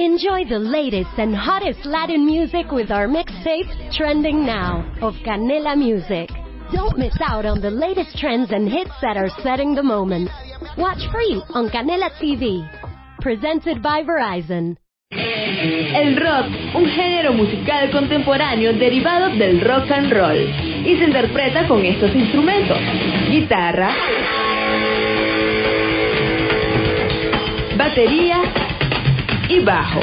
Enjoy the latest and hottest Latin music with our mixtape, Trending Now, of Canela Music. Don't miss out on the latest trends and hits that are setting the moment. Watch free on Canela TV. Presented by Verizon. El rock, un género musical contemporáneo derivado del rock and roll, y se interpreta con estos instrumentos: guitarra, batería y bajo.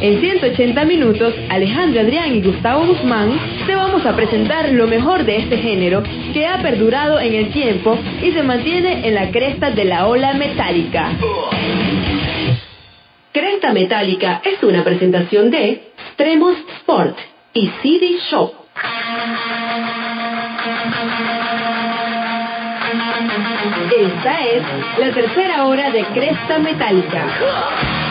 En 180 minutos, Alejandro Adrián y Gustavo Guzmán te vamos a presentar lo mejor de este género que ha perdurado en el tiempo y se mantiene en la cresta de la ola metálica. Cresta Metálica es una presentación de Tremos Sport y CD Shop. Esta es la tercera hora de Cresta Metálica.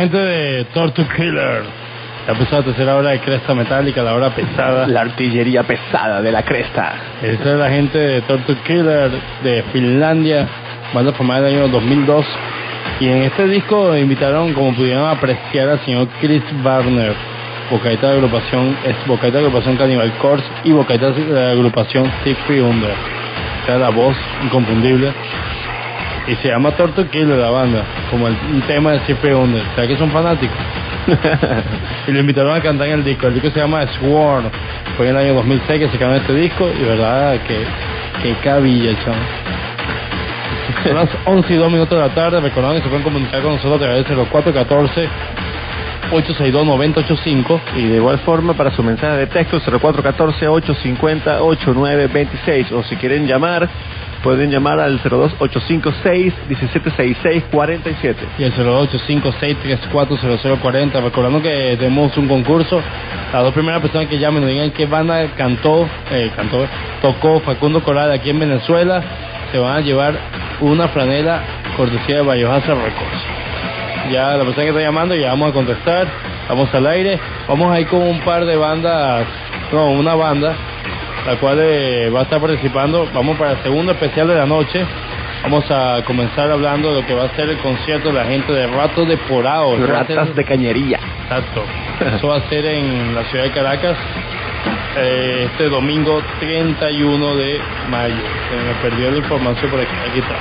Gente de Torture Killer. Ya empezó la tercera hora de Cresta Metálica, la hora pesada. La artillería pesada de la cresta. Esta es la gente de Torture Killer de Finlandia, banda formada en el año 2002. Y en este disco invitaron, como pudieron apreciar, al señor Chris Barner, vocalista de la agrupación, es vocalista de agrupación Cannibal Corpse y vocalista de la agrupación Siegfried Under. O sea, la voz inconfundible. Y se llama Torto Killer la banda, como el tema de Siegfried Under. O sea que son fanáticos. y lo invitaron a cantar en el disco. El disco se llama Sworn. Fue en el año 2006 que se sacaron este disco y verdad que, que cabilla, chaval. Son las 11 y 2 minutos de la tarde. Recuerden que se pueden comunicar con nosotros a través del 0414 862-9085. Y de igual forma, para su mensaje de texto, 0414-850-8926. O si quieren llamar, pueden llamar al 02-856-1766-47. Y el 0856-340040. Recordando que tenemos un concurso. Las dos primeras personas que llamen nos digan qué banda cantó, eh, cantó, tocó Facundo Coral aquí en Venezuela, se van a llevar una franela cortesía de Biohazard Records. Ya la persona que está llamando ya vamos a contestar, vamos al aire, vamos a ir con un par de bandas, no, una banda, la cual eh, va a estar participando, vamos para el segundo especial de la noche, vamos a comenzar hablando de lo que va a ser el concierto de la gente de Ratos de Porao. Ser- Ratas de cañería. Exacto. Eso va a ser en la ciudad de Caracas eh, este domingo 31 de mayo. Se me perdió la información por aquí. Aquí está.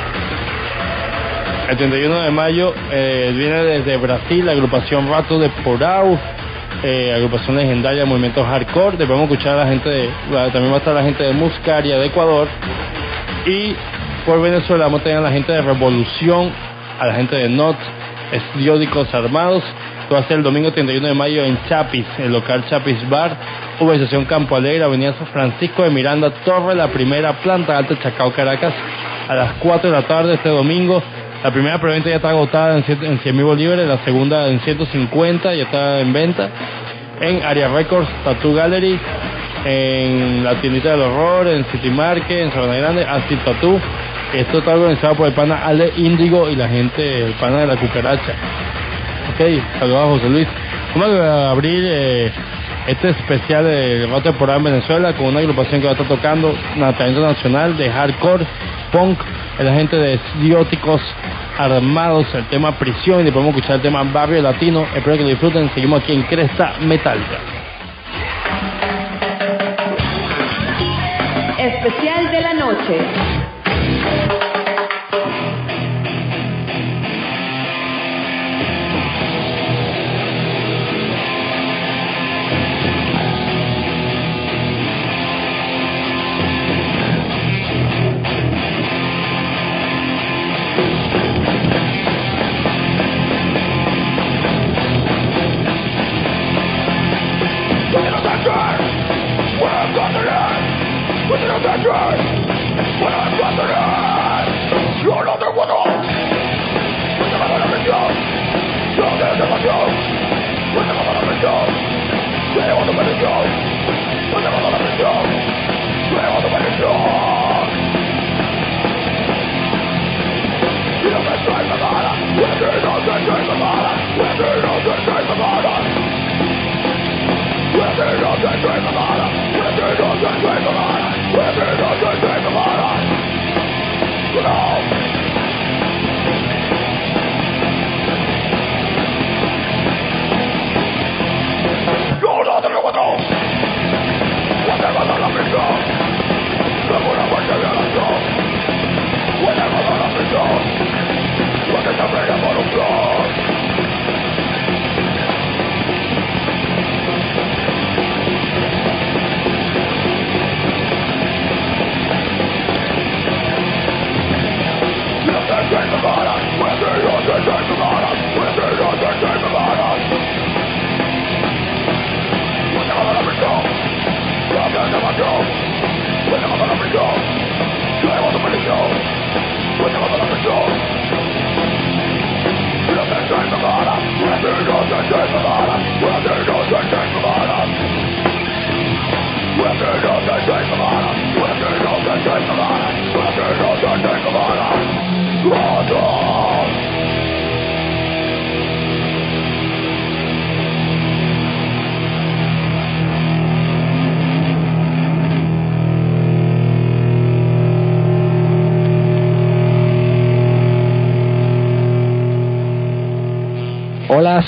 El 31 de mayo eh, viene desde Brasil la agrupación Rato de Porau, eh, agrupación legendaria de movimientos hardcore. Después vamos a escuchar a la gente de, también va a estar la gente de Muscaria de Ecuador. Y por Venezuela vamos a tener a la gente de Revolución, a la gente de NOT, Estudiódicos Armados. Esto va a ser el domingo 31 de mayo en Chapis, el local Chapis Bar, urbanización Campo Alegre, Avenida San Francisco de Miranda, Torre, la primera planta alta, Chacao, Caracas, a las 4 de la tarde este domingo. La primera preventa ya está agotada en 100 en 100 mil bolívares, la segunda en 150, ya está en venta. En Aria Records, Tattoo Gallery, en la tiendita del horror, en City Market, en Sabana Grande, Acid Tattoo. Esto está organizado por el pana Ale Índigo y la gente, el pana de la cucaracha. Ok, saludos a José Luis. Vamos a abrir eh, este especial de Rato Temporada en Venezuela con una agrupación que va a estar tocando una talento nacional de hardcore, punk, la gente de Dióticos Armados, el tema Prisión y a escuchar el tema Barrio Latino. Espero que lo disfruten. Seguimos aquí en Cresta Metálica. Especial de la noche.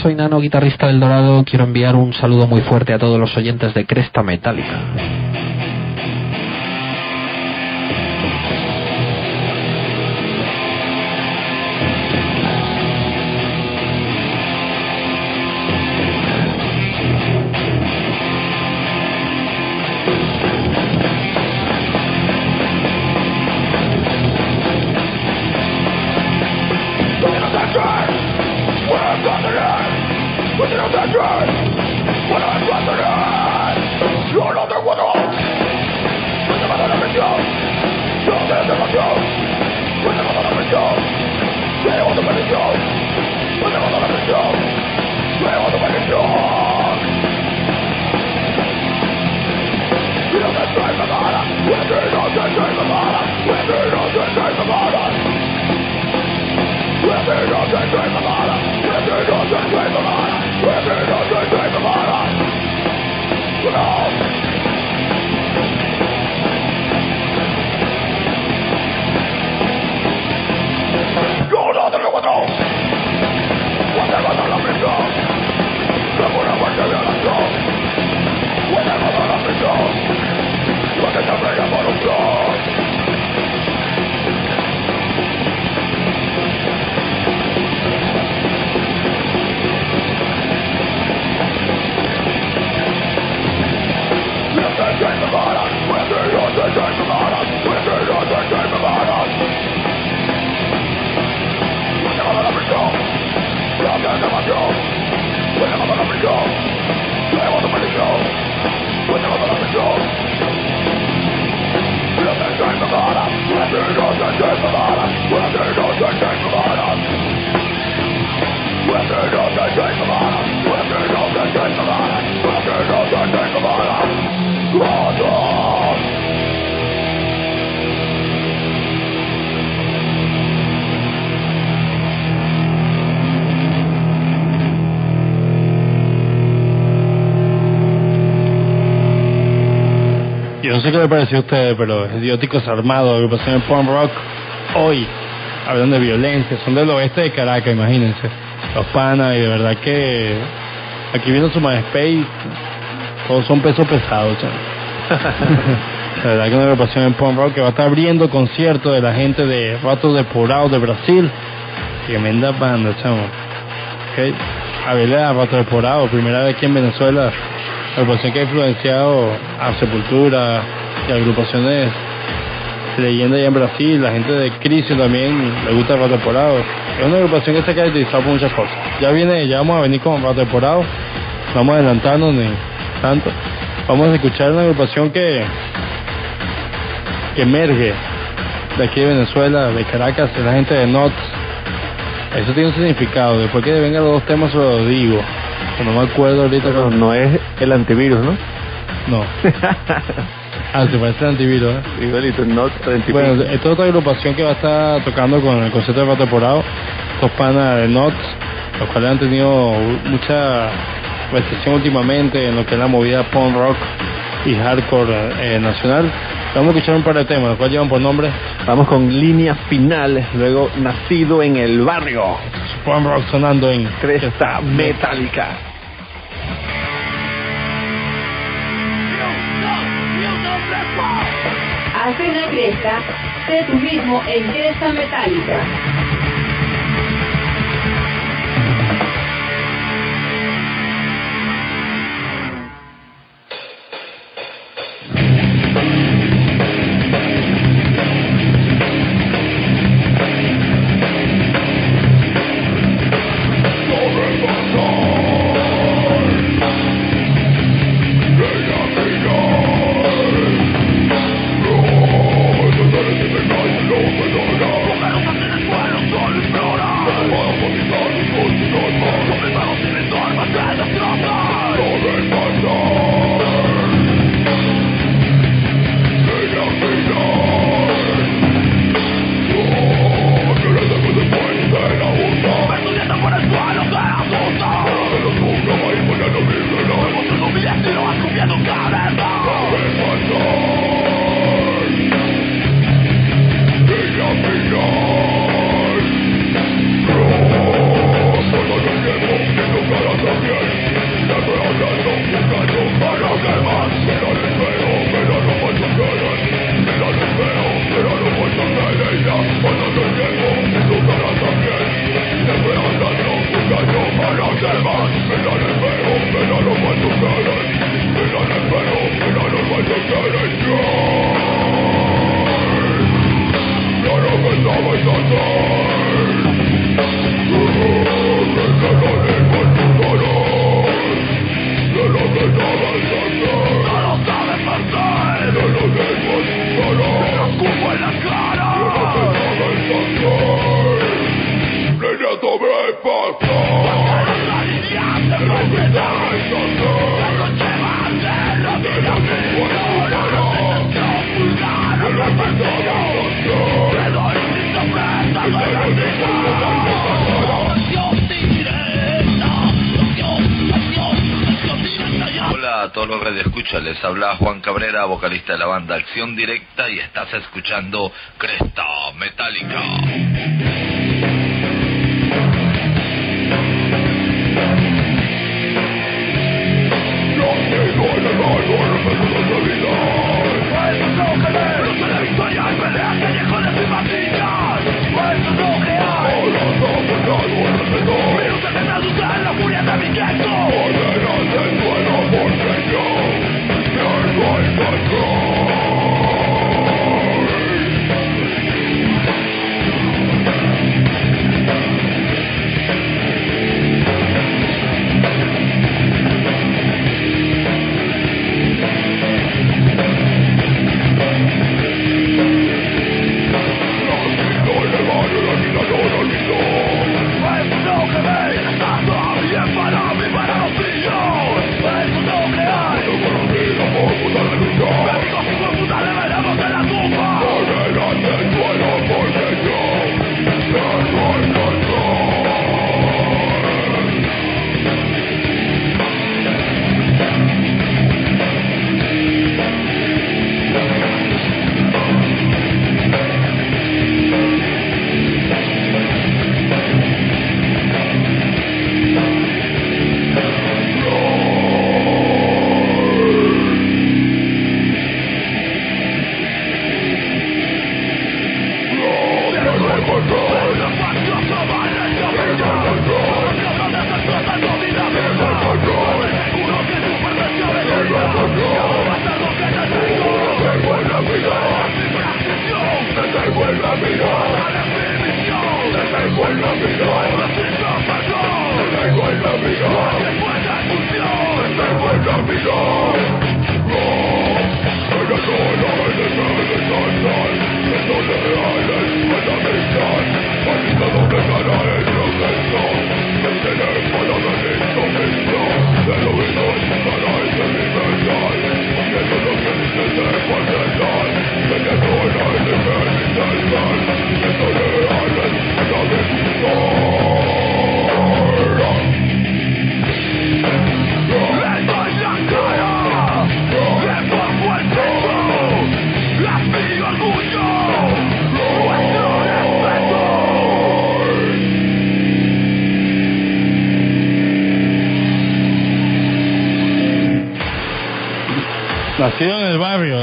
Soy Nano, guitarrista del Dorado. Quiero enviar un saludo muy fuerte a todos los oyentes de Cresta Metálica. Yo no sé qué le pareció a ustedes, pero Idióticos Armados, agrupación de punk rock, hoy, hablando de violencia, son del oeste de Caracas, imagínense. Los panas, y de verdad que aquí viendo su MySpace, todos son pesos pesados, La verdad que una agrupación en punk rock que va a estar abriendo conciertos de la gente de Ratos Depurados de Brasil. Tremenda banda, chamo. Okay. Abelea, Ratos Depurados, primera vez aquí en Venezuela agrupación que ha influenciado a Sepultura y agrupaciones leyenda allá en Brasil, la gente de Crisis también le gusta temporada. Es una agrupación que se ha caracterizado por muchas cosas. Ya viene, ya vamos a venir con Rato vamos a adelantarnos ni tanto. Vamos a escuchar una agrupación que que emerge de aquí de Venezuela, de Caracas, de la gente de NOTS. Eso tiene un significado. Después que vengan los dos temas, se lo digo. No me acuerdo ahorita. Pero no es el antivirus, ¿no? No. ah, te parece el antivirus, ¿eh? Igualito, no. Bueno, esta es otra agrupación que va a estar tocando con el concierto de Rato Temporado. Estos panas de NOTS, los cuales han tenido mucha recepción últimamente en lo que es la movida punk rock y hardcore eh, nacional. Vamos a escuchar un par de temas, los cuales llevan por nombre. Vamos con líneas finales, luego nacido en el barrio. Punk rock sonando en Cresta Metálica. Hace una cresta, sé tú mismo en Cresta Metálica. Habla Juan Cabrera, vocalista de la banda Acción Directa y estás escuchando Cresta Metálica.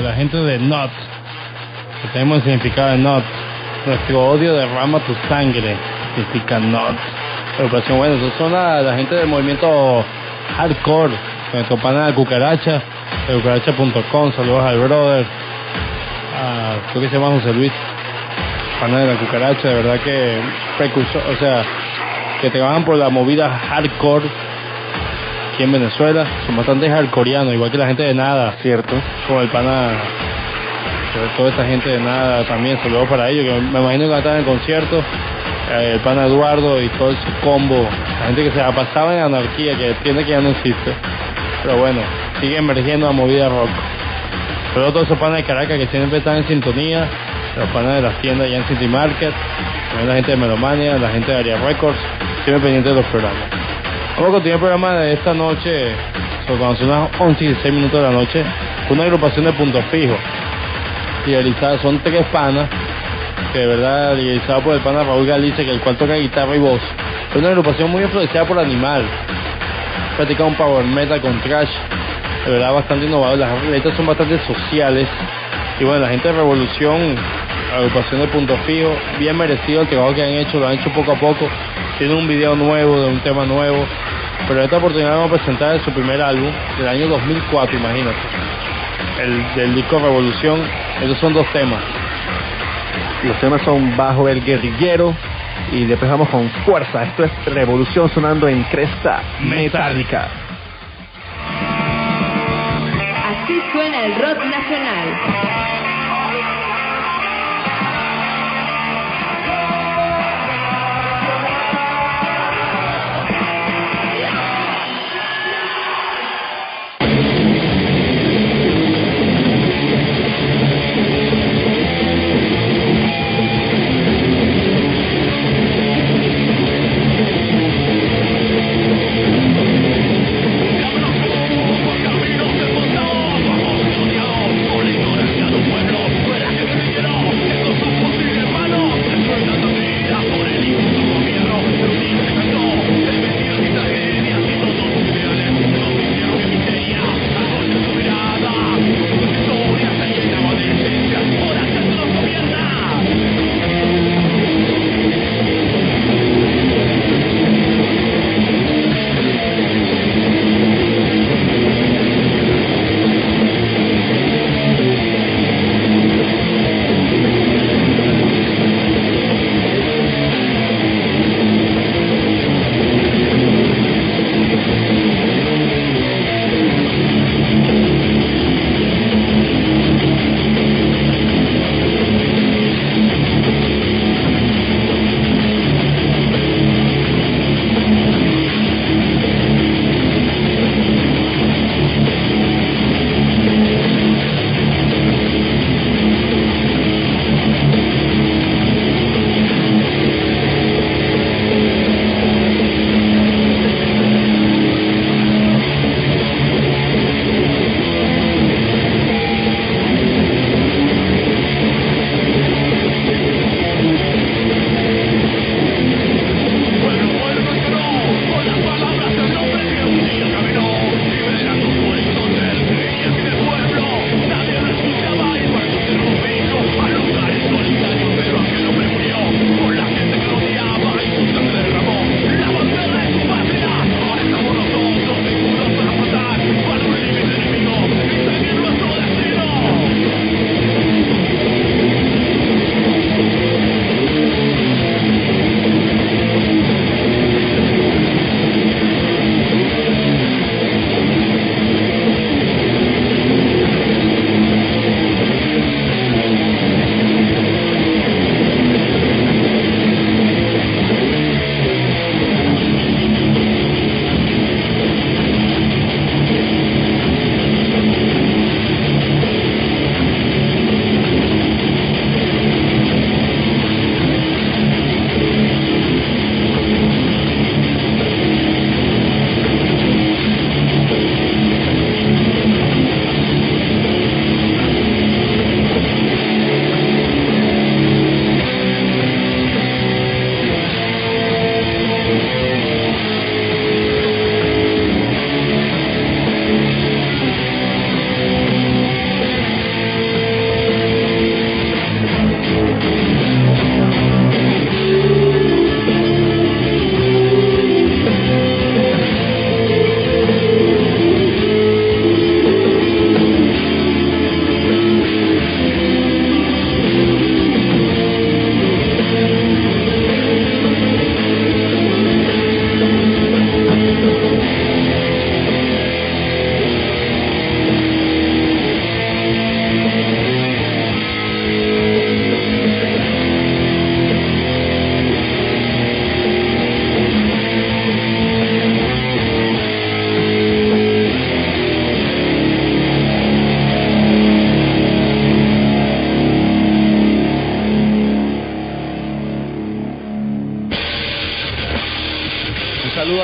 La gente de Not, que tenemos el significado de Not, nuestro odio derrama tu sangre, significa Not. Agrupación, bueno, esos son la, la gente del movimiento hardcore, nuestro pana de cucaracha, de cucaracha.com, saludos al brother, a, creo que se llama José Luis, pana de la cucaracha, de verdad que precursor, o sea, que te van por la movida hardcore aquí en Venezuela, son bastante hardcoreanos, igual que la gente de nada, Cierto. como el pana, toda esta gente de nada también, saludos para ellos, que me imagino que van a estar en el concierto, eh, el pana Eduardo y todo su combo, la gente que se ha pasado en anarquía, que entiende que ya no existe, pero bueno, sigue emergiendo la movida rock. Pero todos esos panas de Caracas que siempre están en sintonía, los panas de las tiendas allá en City Market, también la gente de Melomania, la gente de Aria Records, siempre pendientes de los programas. Vamos a continuar el programa de esta noche, sobre cuando son las 11 y 16 minutos de la noche, una agrupación de puntos fijos. Idealizada, son tres panas, que de verdad, idealizada por el pana Raúl Galicia, que el cual toca guitarra y voz. Es una agrupación muy influenciada por Animal. Practica un power metal con trash, de verdad bastante innovador. Las letras son bastante sociales. Y bueno, la gente de Revolución, agrupación de punto fijo, bien merecido el trabajo que han hecho, lo han hecho poco a poco. Tiene un video nuevo, de un tema nuevo. Pero en esta oportunidad vamos a presentar su primer álbum del año 2004, imagínate. el, del disco Revolución. Esos son dos temas. Los temas son Bajo el Guerrillero y después vamos con Fuerza. Esto es Revolución sonando en Cresta Metálica. Así suena el rock nacional.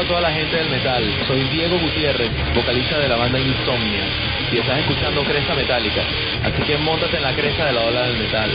a toda la gente del metal. Soy Diego Gutiérrez, vocalista de la banda Insomnia. Y estás escuchando Cresta Metálica. Así que montate en la cresta de la ola del metal.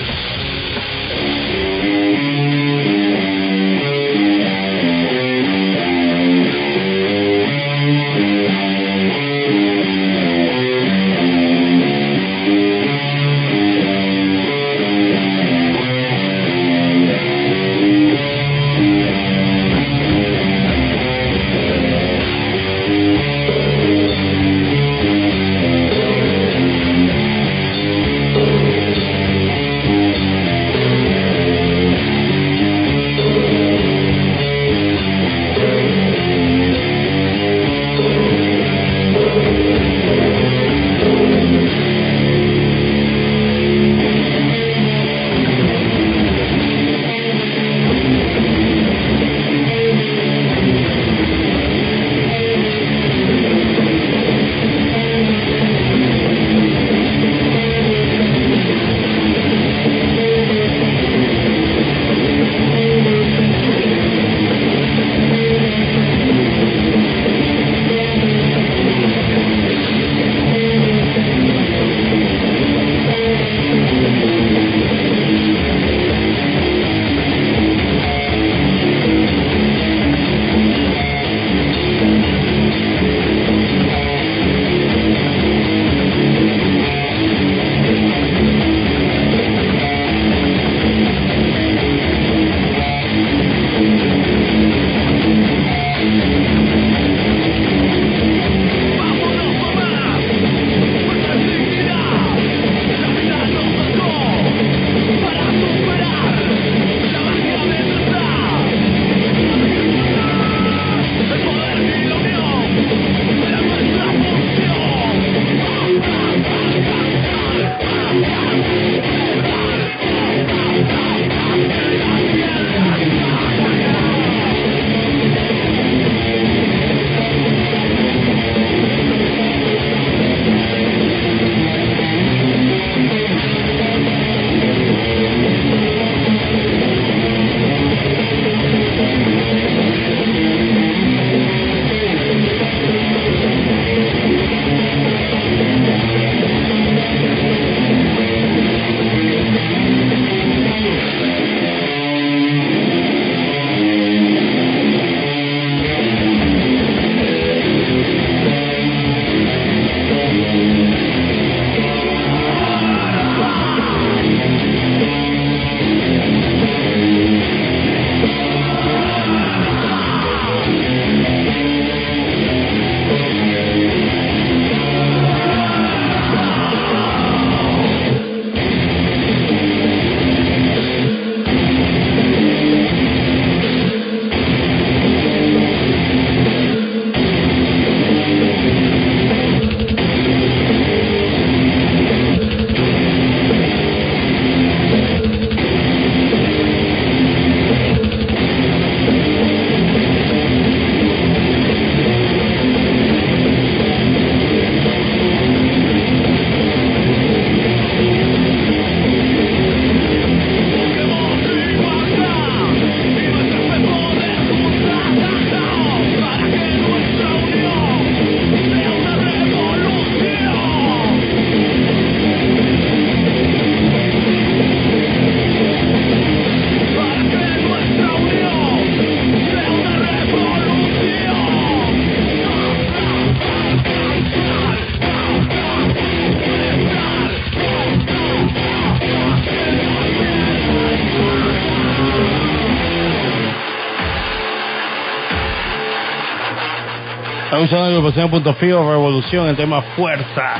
Agrupación Punto Fijo, Revolución, el tema Fuerza.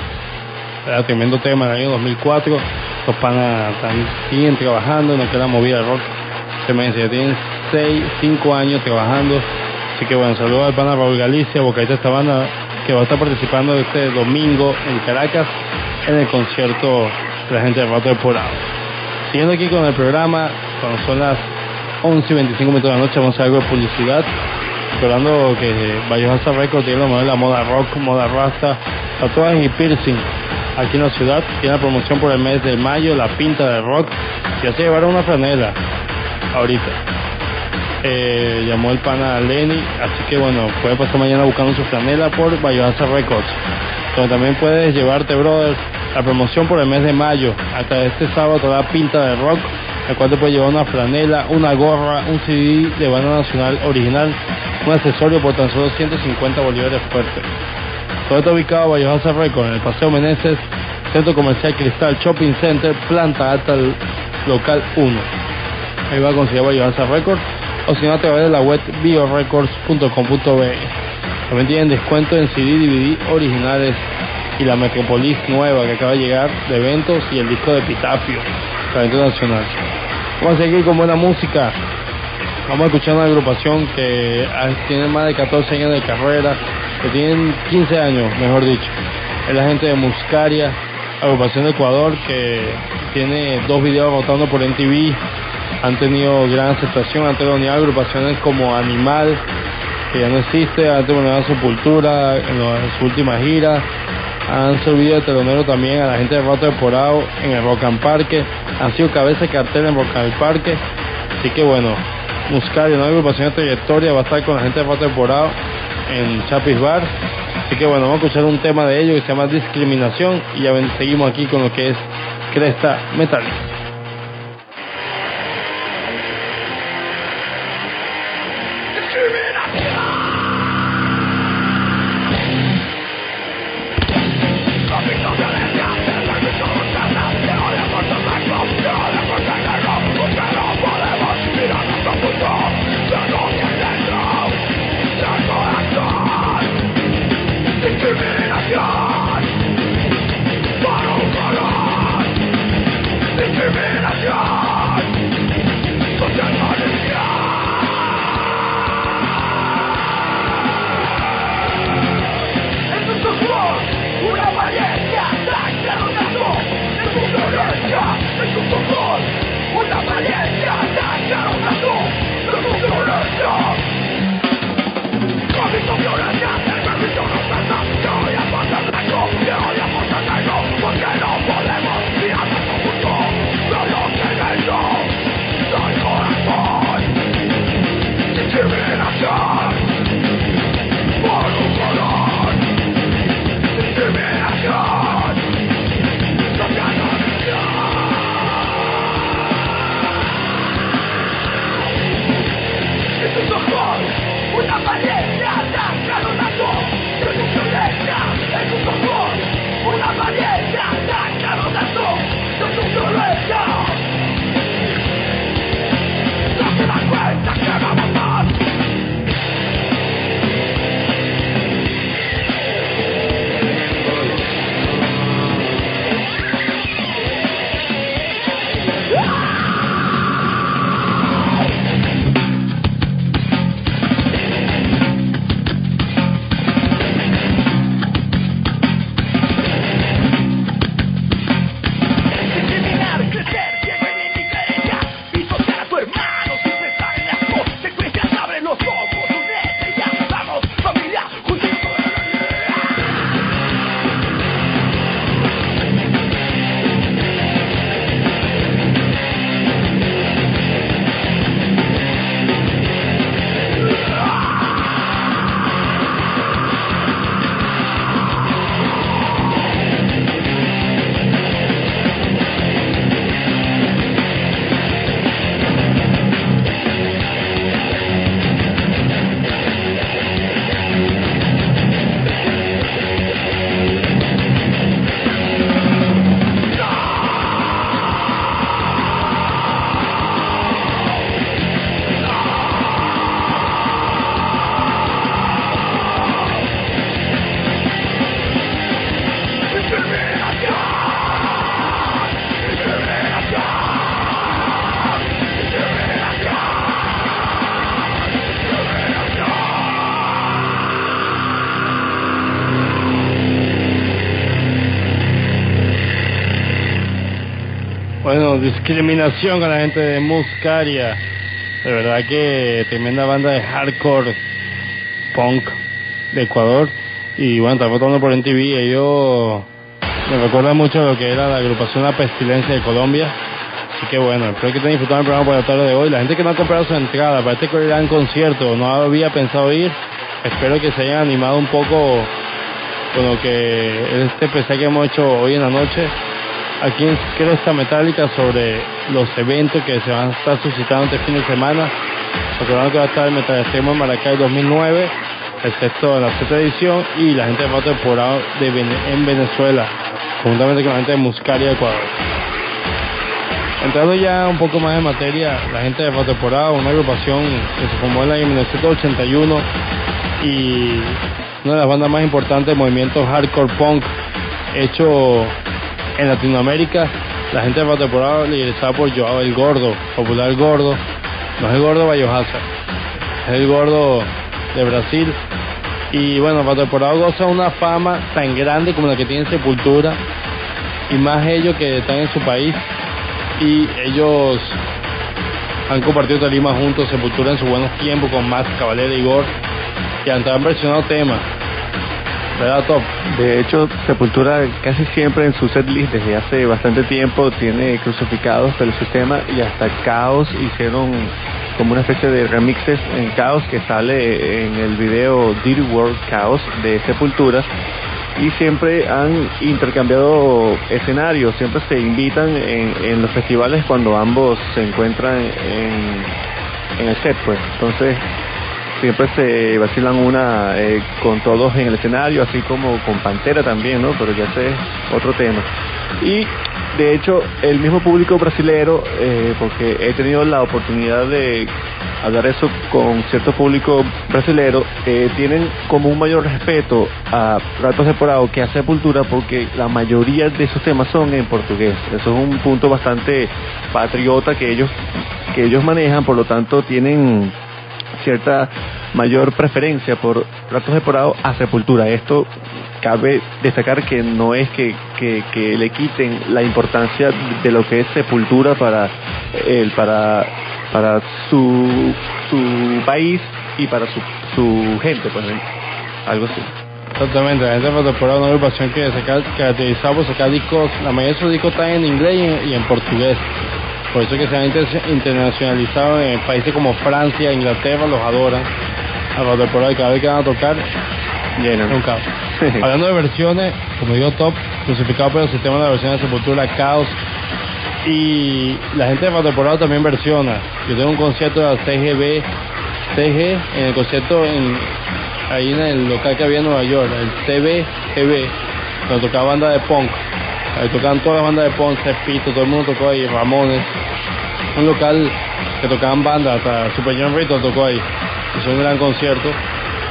Era tremendo tema del año 2004. Los panas siguen trabajando en lo que es la movida rock. Se me dice, tienen 6, 5 años trabajando. Así que bueno, saludos al pana Raúl Galicia, vocalista de esta banda, que va a estar participando este domingo en Caracas en el concierto de la gente de Rato de Porado. Siguiendo aquí con el programa, cuando son las 11 y 25 minutos de la noche, vamos a algo de publicidad. Recordando que Bayohasa Records tiene lo mejor la moda rock, moda rasta, tatuajes y piercing aquí en la ciudad. Tiene la promoción por el mes de mayo, la pinta de rock. Ya se llevaron una franela ahorita. Eh, llamó el pana Lenny, así que bueno, puede pasar mañana buscando su franela por Bayohasa Records. Donde también puedes llevarte, brother, la promoción por el mes de mayo. Hasta este sábado toda pinta de rock, el cual te puede llevar una franela, una gorra, un CD de banda nacional original, un accesorio por tan solo 150 bolívares fuertes. Todo está ubicado en Bayohasa Records, en el Paseo Meneses, Centro Comercial Cristal Shopping Center, planta alta local 1. Ahí va a conseguir Bayohasa Records, o si no a través de la web biorecords.com.be. También tienen descuento en CD, DVD originales y la Metropolis nueva que acaba de llegar de eventos y el disco de Pitafio, nacional. Vamos a seguir con buena música. Vamos a escuchar una agrupación que tiene más de 14 años de carrera, que tienen 15 años, mejor dicho. Es la gente de Muscaria, agrupación de Ecuador, que tiene dos videos rotando por MTV. Han tenido gran aceptación, han tenido agrupaciones como Animal, que ya no existe, han tenido Sepultura en, en su última gira. Han servido de telonero también a la gente de Rato Porado en el Rock and Parque. Han sido cabeza de cartel en Rock and Parque. Así que bueno, Muscaria, una agrupación de trayectoria, va a estar con la gente de Rato Porado en Chapis Bar. Así que bueno, vamos a escuchar un tema de ellos que se llama Discriminación y ya seguimos aquí con lo que es Cresta Metálica. Discriminación con la gente de Muscaria. De verdad que tremenda banda de hardcore punk de Ecuador. Y bueno, está votando por NTV. Ellos me recuerda mucho lo que era la agrupación La Pestilencia de Colombia. Así que bueno, espero que estén disfrutando el programa por la tarde de hoy. La gente que no ha comprado su entrada para este gran concierto, no había pensado ir, espero que se hayan animado un poco con lo que este PC que hemos hecho hoy en la noche aquí en Cresta Metálica sobre los eventos que se van a estar suscitando este fin de semana. Recordando que va a estar el Metal Extremo en Maracay 2009, excepto en la sexta edición, y la gente de Pato Temporada de en Venezuela, conjuntamente con la gente de Muscaria, Ecuador. Entrando ya un poco más en materia, la gente de Pato Temporada, una agrupación que se formó en el año 1981 y una de las bandas más importantes del movimiento hardcore punk hecho en Latinoamérica, la gente de Pato liderizada por Joao el Gordo, popular Gordo, no es el Gordo Bayohasa, es el Gordo de Brasil. Y bueno, Pato goza una fama tan grande como la que tiene Sepultura, y más ellos que están en su país, y ellos han compartido tarima juntos, Sepultura en su buenos tiempos con Max Caballero y Gore, y han versionado temas ¿verdad, Top? De hecho, Sepultura casi siempre en su setlist desde hace bastante tiempo tiene crucificados del sistema y hasta Caos hicieron como una especie de remixes en Caos que sale en el video Dirty World Chaos de Sepultura y siempre han intercambiado escenarios, siempre se invitan en, en los festivales cuando ambos se encuentran en, en el set, pues. Entonces, siempre se vacilan una eh, con todos en el escenario, así como con Pantera también, ¿no? Pero ya ese es otro tema. Y de hecho, el mismo público brasilero, eh, porque he tenido la oportunidad de hablar eso con cierto público brasilero, eh, tienen como un mayor respeto a Ratos Separados que a Sepultura porque la mayoría de sus temas son en portugués. Eso es un punto bastante patriota que ellos que ellos manejan, por lo tanto tienen cierta mayor preferencia por ratos depurados a sepultura. Esto cabe destacar que no es que, que, le quiten la importancia de lo que es sepultura para el para para su su país y para su, su gente, pues algo así. Exactamente, la gente de una agrupación que se caracterizaba por sacar discos, la mayoría de sus discos están en inglés y en portugués. Por eso que se han internacionalizado en países como Francia, Inglaterra, los adoran a los de cada vez que van a tocar, llenan. Un caos. Hablando de versiones, como digo, top, crucificado por el sistema de versiones de Sepultura, Caos. Y la gente de temporada también versiona. Yo tengo un concierto de la CGB, CG, en el concierto en, ahí en el local que había en Nueva York, el CBGB, donde tocaba banda de punk. Ahí tocaban todas las bandas de Ponce, Pito, todo el mundo tocó ahí, Ramones. Un local que tocaban bandas, hasta Super John Rito tocó ahí. Hizo un gran concierto.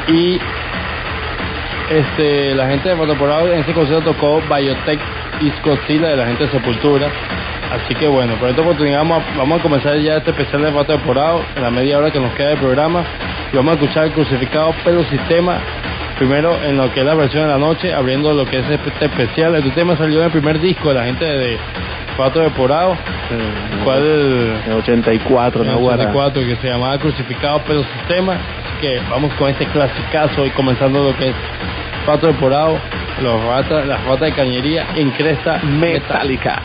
Y este la gente de Fotoporado en ese concierto tocó Biotech Godzilla de la gente de Sepultura. Así que bueno, por esta oportunidad vamos a, comenzar ya este especial de Foto Temporada en la media hora que nos queda del programa. Y vamos a escuchar el crucificado Pero Sistema primero en lo que es la versión de la noche, abriendo lo que es este especial. Este tema salió en el primer disco de la gente de Cuatro Depurados, ¿cuál? En 84, en 84, que se llamaba Crucificado pero Sistema. Así que vamos con este clasicazo y comenzando lo que es Cuatro Depurados, los las ratas de cañería en cresta metálica.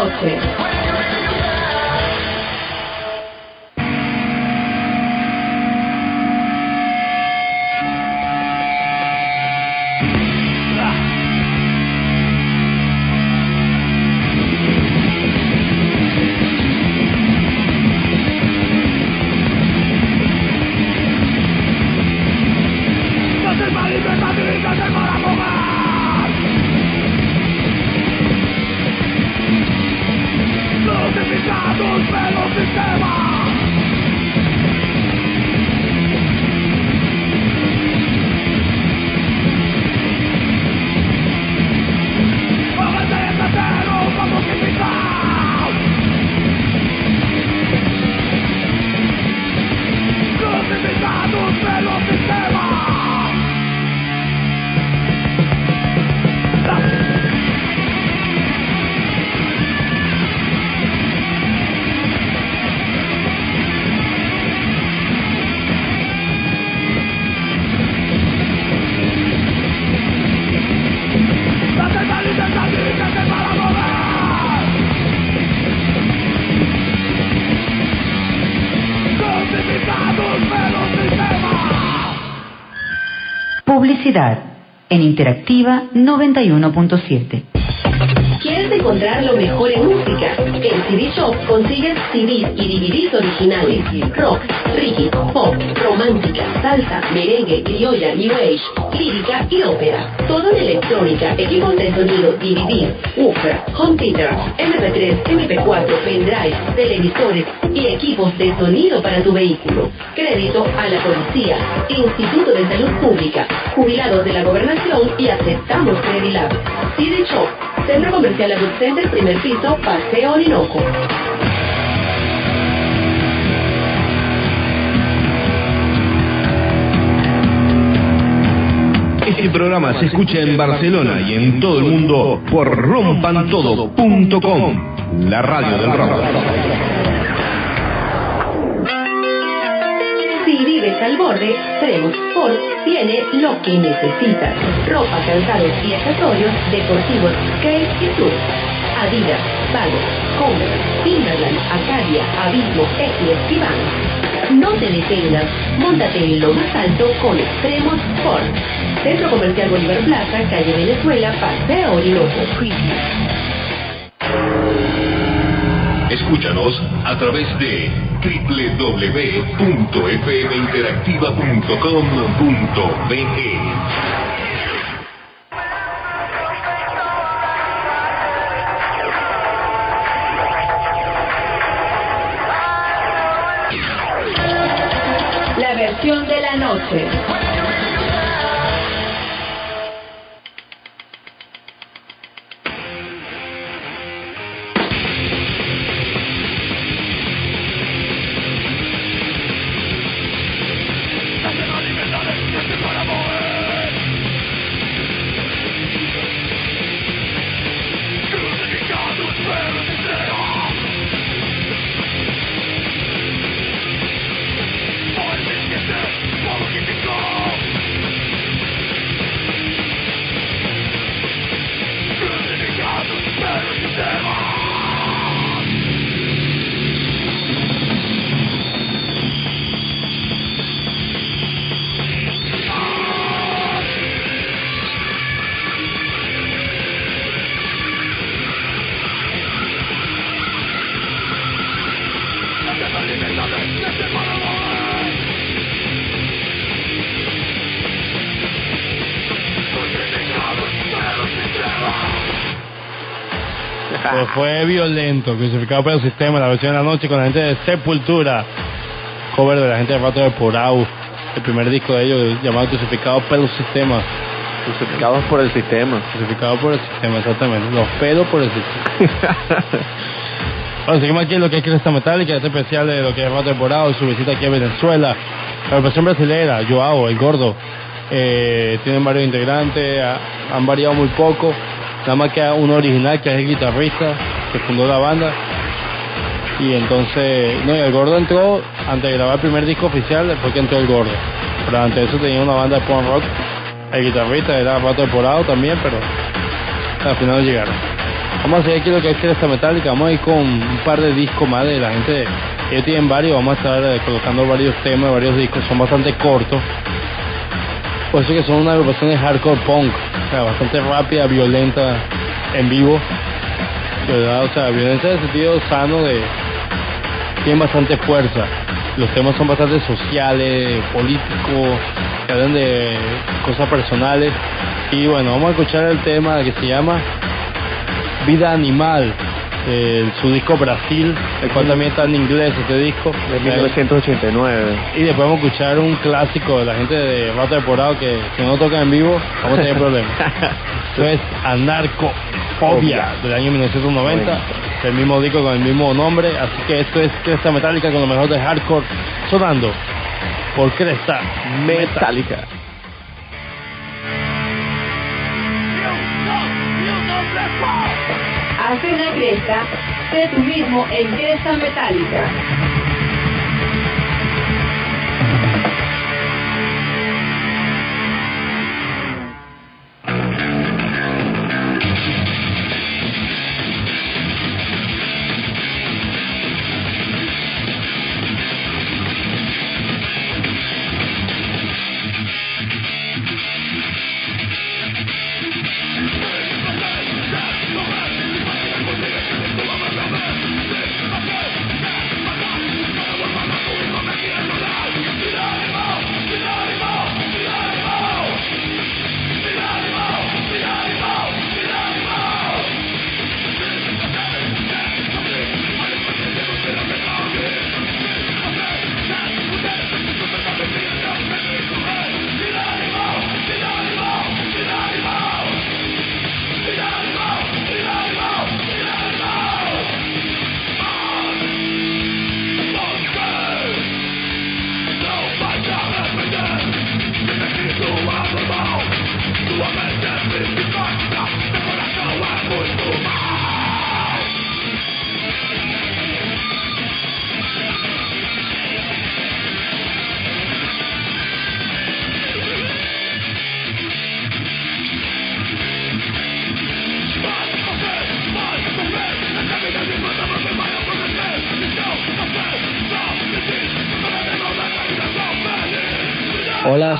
Noche. En Interactiva 91.7. ¿Quieres encontrar lo mejor en música? En CD Shop consigues CDs y DVDs originales, rock, reggae, pop, romántica, salsa, merengue, criolla, new age, lírica y ópera. Todo en electrónica, equipos de sonido, DVD, woofer, home theater, MP3, MP4, pendrive, televisores y equipos de sonido para tu vehículo. Crédito a la policía, Instituto de Salud Pública, jubilados de la gobernación y aceptamos Credilab. CD Shop, Centro Comercial Adult Center, primer piso, Paseo Orinoco. Este programa se escucha en Barcelona y en todo el mundo por rompantodo.com, la radio del rock. Vives al borde, Tremos Sport tiene lo que necesitas. Ropa, calzados y accesorios deportivos, skate y surf. Adidas, Valo, Converse, Timberland, Acadia, Abismo, Equinox y Vans. No te detengas, móntate en lo más alto con Extremos Sport. Centro Comercial Bolívar Plaza, calle Venezuela, Paseo Orinoco. Escúchanos a través de www.fminteractiva.com.be. fue violento, crucificado por el sistema, la versión de la noche con la gente de Sepultura, cover de la gente de Rato de Porau, el primer disco de ellos llamado Crucificado por el sistema. Crucificados por el sistema. Crucificado por el sistema, exactamente. Los pedos por el sistema. bueno, seguimos aquí en lo que es Cresta Metálica, este especial de lo que es Rato de Porau, su visita aquí a Venezuela. La versión brasileña, Joao, el gordo. Eh, tienen varios integrantes, ha- han variado muy poco. Nada más queda uno original, que es el guitarrista que fundó la banda. Y entonces, no, y el gordo entró, antes de grabar el primer disco oficial, después que entró el gordo. Pero antes de eso tenía una banda de punk rock. El guitarrista era rato deporado también, pero al final llegaron. Vamos a seguir aquí lo que es esta metálica. Vamos a ir con un par de discos más de la gente. Ellos tienen varios, vamos a estar eh, colocando varios temas, varios discos, son bastante cortos. Por eso que son una agrupación de hardcore punk, bastante rápida, violenta en vivo. ¿verdad? O sea, violencia en el sentido sano de... Tienen bastante fuerza. Los temas son bastante sociales, políticos, que de cosas personales. Y bueno, vamos a escuchar el tema que se llama Vida Animal, de su disco Brasil, el cual también está en inglés este disco. De 1989. Y después vamos a escuchar un clásico de la gente de Rato Deporado que si no toca en vivo vamos a tener problemas. Esto es Anarcofobia del año 1990, el mismo disco con el mismo nombre, así que esto es Cresta Metálica con lo mejor de hardcore sonando por Cresta Metálica. Haz una cresta, sé tú mismo en Cresta Metálica. Thank you.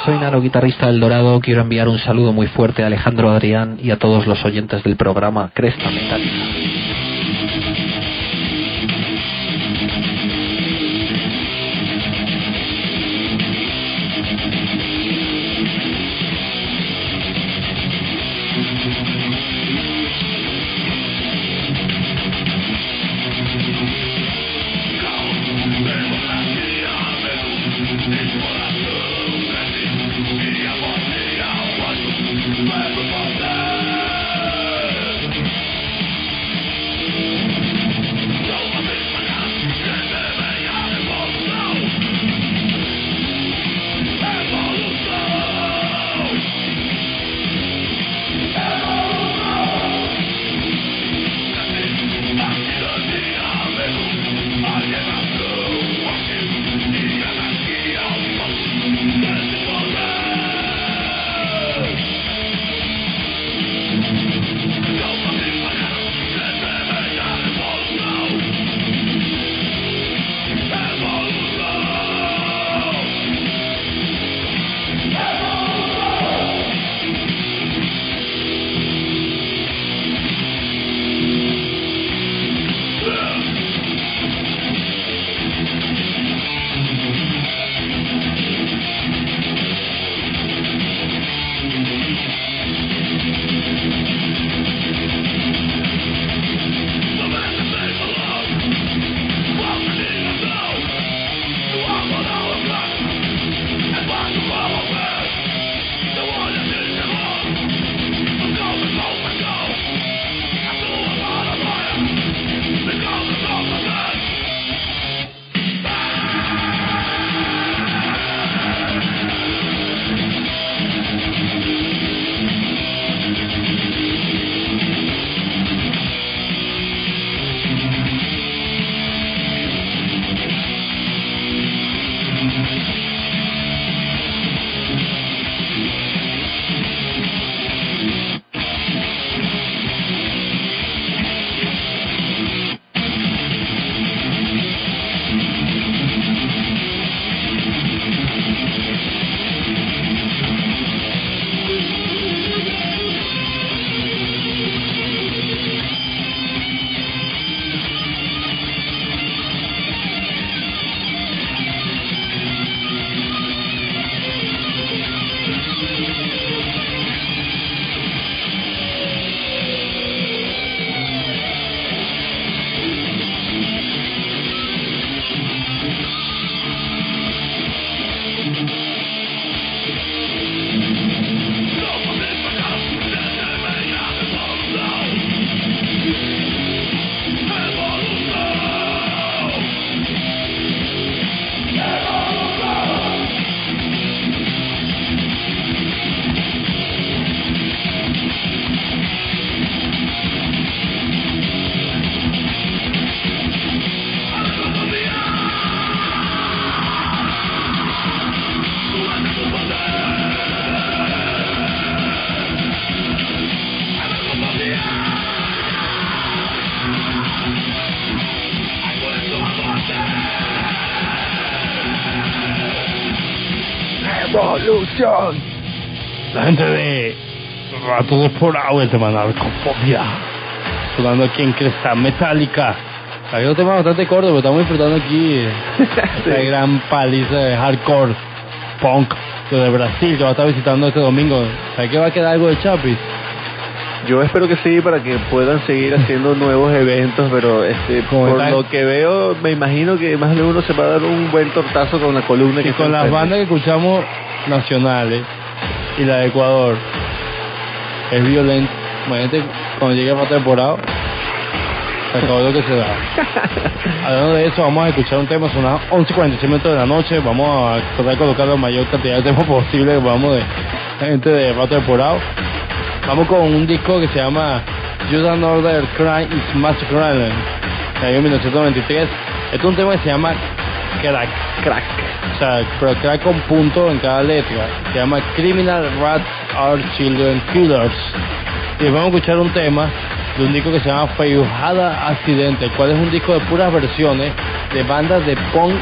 Soy Nano, guitarrista del Dorado. Quiero enviar un saludo muy fuerte a Alejandro Adrián y a todos los oyentes del programa Cresta Metálica. Rato de por agua, el tema narcofobia. Sonando aquí en Cresta Metálica. Hay un tema bastante corto, pero estamos disfrutando aquí esta gran paliza de hardcore punk de Brasil que va a estar visitando este domingo. ¿Sabes que va a quedar algo de Chapis? Yo espero que sí, para que puedan seguir haciendo nuevos eventos, pero este, ¿Cómo por lo que veo, me imagino que más de uno se va a dar un buen tortazo con la columna Y que con las bandas que escuchamos nacionales y la de Ecuador es violento. Imagínate cuando llegue a temporada, se acabó lo que se da. Hablando de eso, vamos a escuchar un tema, son las 11.45 minutos de la noche. Vamos a tratar de colocar la mayor cantidad de temas posible. Vamos de gente de rato temporada. Vamos con un disco que se llama Judas Order Crime is que salió en 1993. Este es un tema que se llama Crack. Crack. O sea, pero crack con punto en cada letra. Se llama Criminal Rats Are Children Killers. Y vamos a escuchar un tema de un disco que se llama Feujada Accidente, el cual es un disco de puras versiones de bandas de punk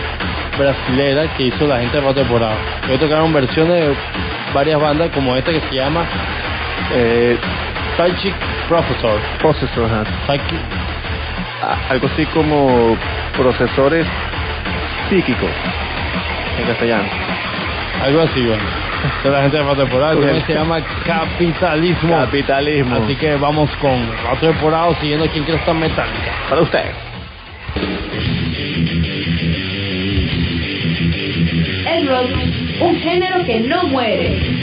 brasilera que hizo la gente de cuatro temporadas. Ellos tocaron versiones de varias bandas como esta que se llama Eh, Psychic Professor. processor, ajá. Psychic, A- algo así como procesores psíquicos en castellano. Algo así, bueno. De la gente de. El tema se llama Capitalismo. Capitalismo. Así que vamos con cuatro temporadas siguiendo aquí en Cresta Metálica. Para usted. El rock, un género que no muere.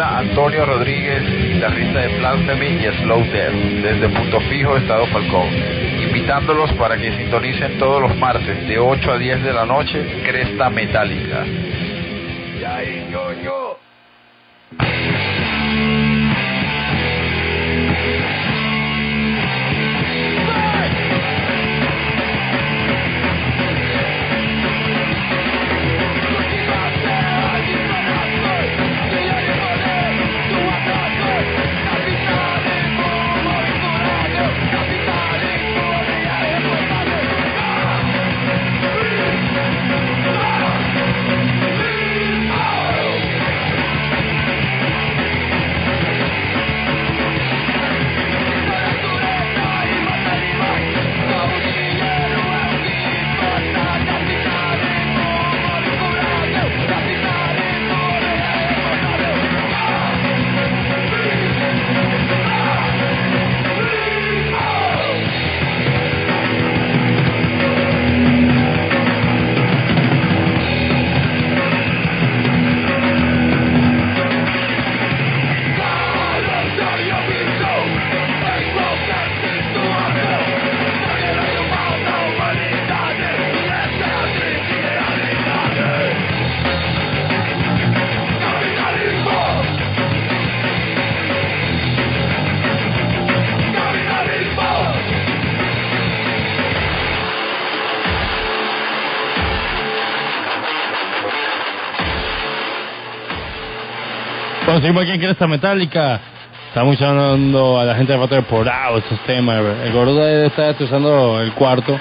Antonio Rodríguez, guitarrista de Blasphemy y Slow Death, desde Punto Fijo, Estado Falcón, invitándolos para que sintonicen todos los martes de 8 a 10 de la noche, Cresta Metálica. Conseguimos aquí en Cresta Metálica. Estamos llamando a la gente de Factor por esos temas. El gordo debe estar destrozando el cuarto,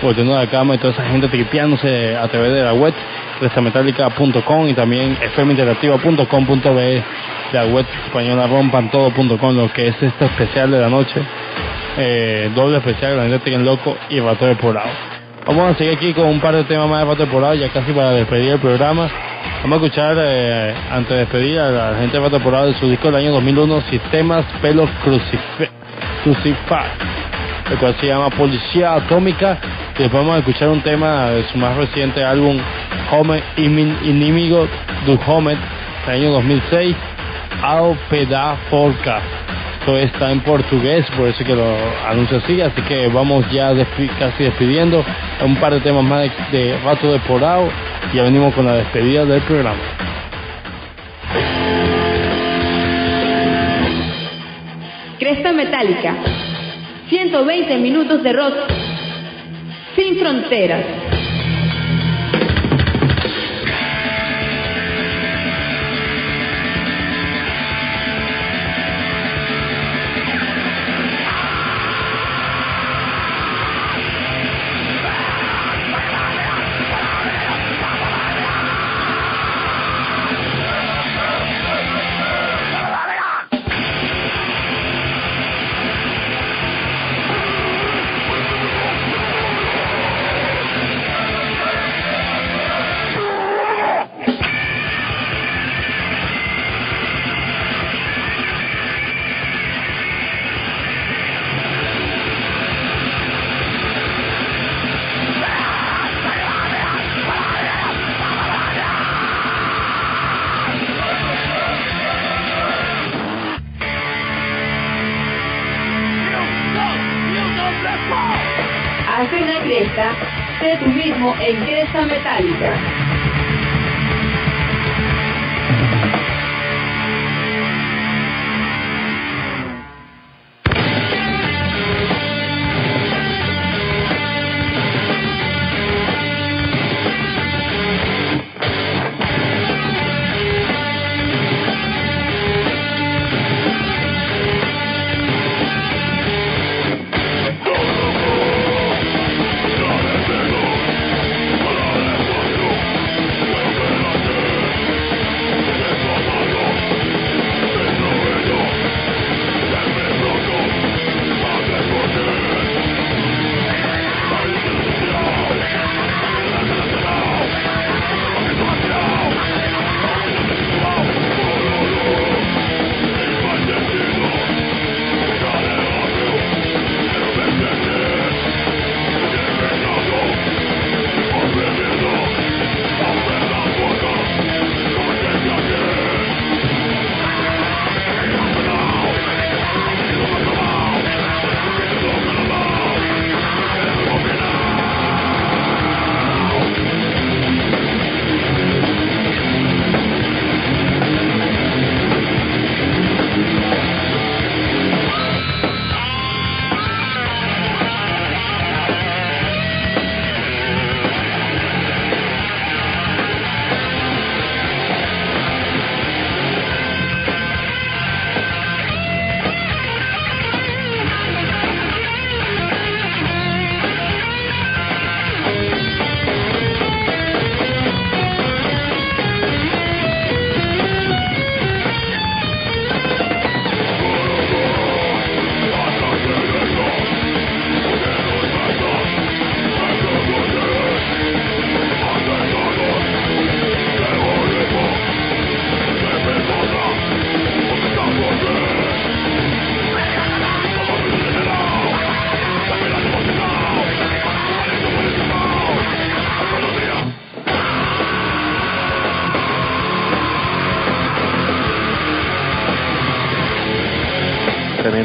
volteando la cama y toda esa gente tripeándose a través de la web crestametálica.com y también fminteractiva.com.be la web española rompantodo.com lo que es este especial de la noche eh, doble especial la gente tiene loco y Factor por Vamos a seguir aquí con un par de temas más de Factor por ya casi para despedir el programa. Vamos a escuchar, eh, antes de despedir a la gente de Factor por de su disco del año 2001, Sistemas Pelos Crucif Crucify, el cual se llama Policía Atómica. Y después vamos a escuchar un tema de su más reciente álbum, Home Inimigo du Homet, del año 2006, Ao Peda Forca esto está en portugués, por eso que lo anuncio así, así que vamos ya casi despidiendo un par de temas más de, Rato de Porao y ya venimos con la despedida del programa. Cresta Metálica, 120 minutos de rock sin fronteras.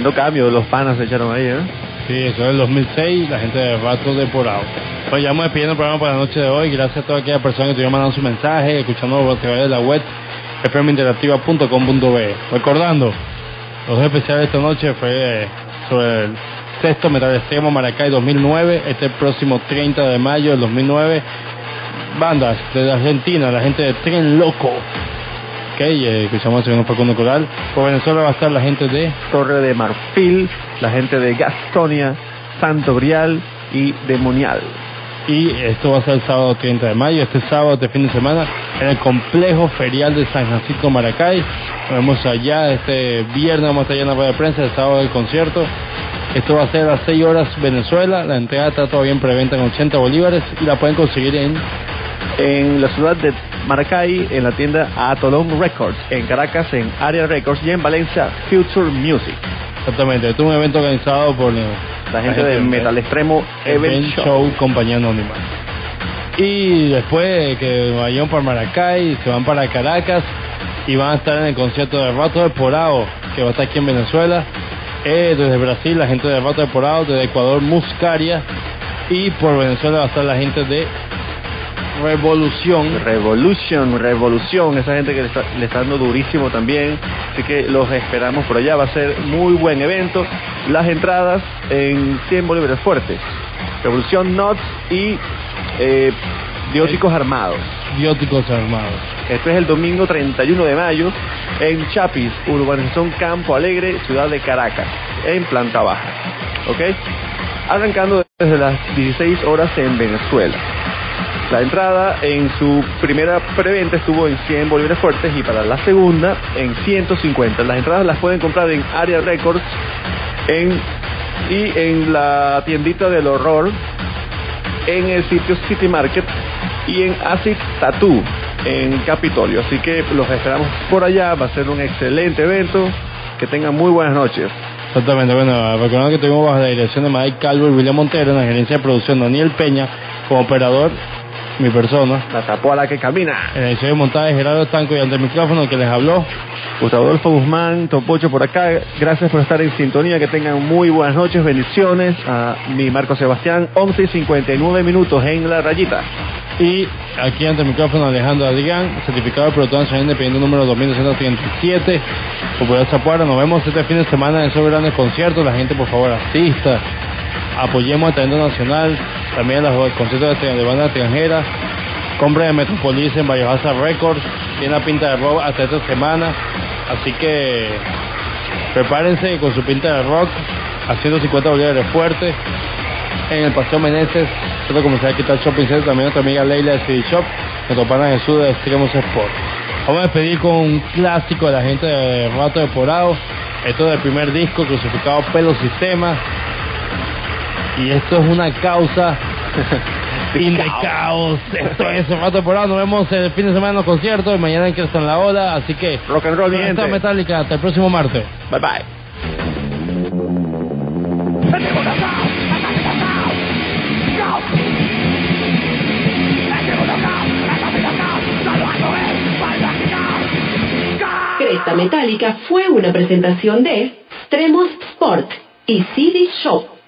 Cambio, los panas se echaron ahí, ¿eh? Sí, eso es el 2006, la gente de Rato Depurado. Pues ya vamos despidiendo el programa para la noche de hoy. Gracias a todas aquellas personas que estuvieron mandando su mensaje, escuchando a través de la web fminteractiva.com.be. Recordando, los especiales de esta noche fue sobre el sexto Metal Extremo Maracay 2009, este próximo 30 de mayo del 2009. Bandas de Argentina, la gente de Tren Loco, Ok, eh, escuchamos el segundo Facundo Coral. Por Venezuela va a estar la gente de Torre de Marfil, la gente de Gastonia, Santo Grial y Demonial. Y esto va a ser el sábado 30 de mayo, este sábado de fin de semana, en el complejo ferial de San Francisco Maracay. Nos vemos allá, este viernes vamos a estar allá en la rueda de prensa, el sábado del concierto. Esto va a ser a las 6 horas Venezuela, la entrada está todavía en preventa en 80 bolívares y la pueden conseguir en En la ciudad de Maracay, en la tienda Atolón Records, en Caracas, en Area Records y en Valencia, Future Music. Exactamente, esto es un evento organizado por La gente de Metal Extremo Event Show. Show Compañía Anónima. Y después que vayan para Maracay, se van para Caracas y van a estar en el concierto de Rato de Porao, que va a estar aquí en Venezuela. Eh, desde Brasil, la gente de Rato de Porao, desde Ecuador, Muscaria. Y por Venezuela va a estar la gente de Revolución. Revolution, Revolución, esa gente que le está, le está dando durísimo también. Así que los esperamos por allá, va a ser muy buen evento. Las entradas en 100 bolívares fuertes. Revolución Nuts y eh, Bióticos Armados. Bióticos Armados. Esto es el domingo 31 de mayo en Chapis, urbanización Campo Alegre, ciudad de Caracas, en planta baja. ¿Ok? Arrancando desde las 16 horas en Venezuela. La entrada en su primera preventa estuvo en 100 bolívares fuertes y para la segunda en 150. Las entradas las pueden comprar en Area Records en, y en la tiendita del horror en el sitio City Market y en Acid Tattoo en Capitolio. Así que los esperamos por allá. Va a ser un excelente evento. Que tengan muy buenas noches. Exactamente, bueno, recordando que tuvimos bajo la dirección de Mike Calvo y William Montero en la gerencia de producción Daniel Peña como operador, mi persona. La tapó a la que camina. En la edición de montaje Gerardo Estanco y ante el micrófono que les habló. Gustavo Adolfo Guzmán, Topocho por acá. Gracias por estar en sintonía. Que tengan muy buenas noches. Bendiciones. A mi Marco Sebastián, 11 y 59 minutos en la rayita. Y aquí ante el micrófono Alejandro Adrián, certificado de productor nacional independiente número 2237, Popular Zapuara. Nos vemos este fin de semana en esos grandes conciertos. La gente, por favor, asista. Apoyemos el talento nacional, también los conciertos de, de banda extranjera. Compra de Metropolis en Vallebaza Records. Tiene la pinta de rock hasta esta semana. Así que prepárense con su pinta de rock a 150 bolívares fuerte. En el Paseo Meneses, nosotros comenzar a quitar Shopping Center, también nuestra amiga Leila de CD Shop, nuestro pana Jesús de Extremos Sport. Vamos a despedir con un clásico de la gente de Rato de Porado. Esto es el primer disco, Crucificado Pelo Sistema. Y esto es una causa fin de caos. Esto es Rato de Porado. Nos vemos el fin de semana en los conciertos y mañana en que en la ola. Así que, rock and roll, gente. metálica. Hasta el próximo martes. Bye bye. Cresta Metálica fue una presentación de Tremos Sport y CD Shop.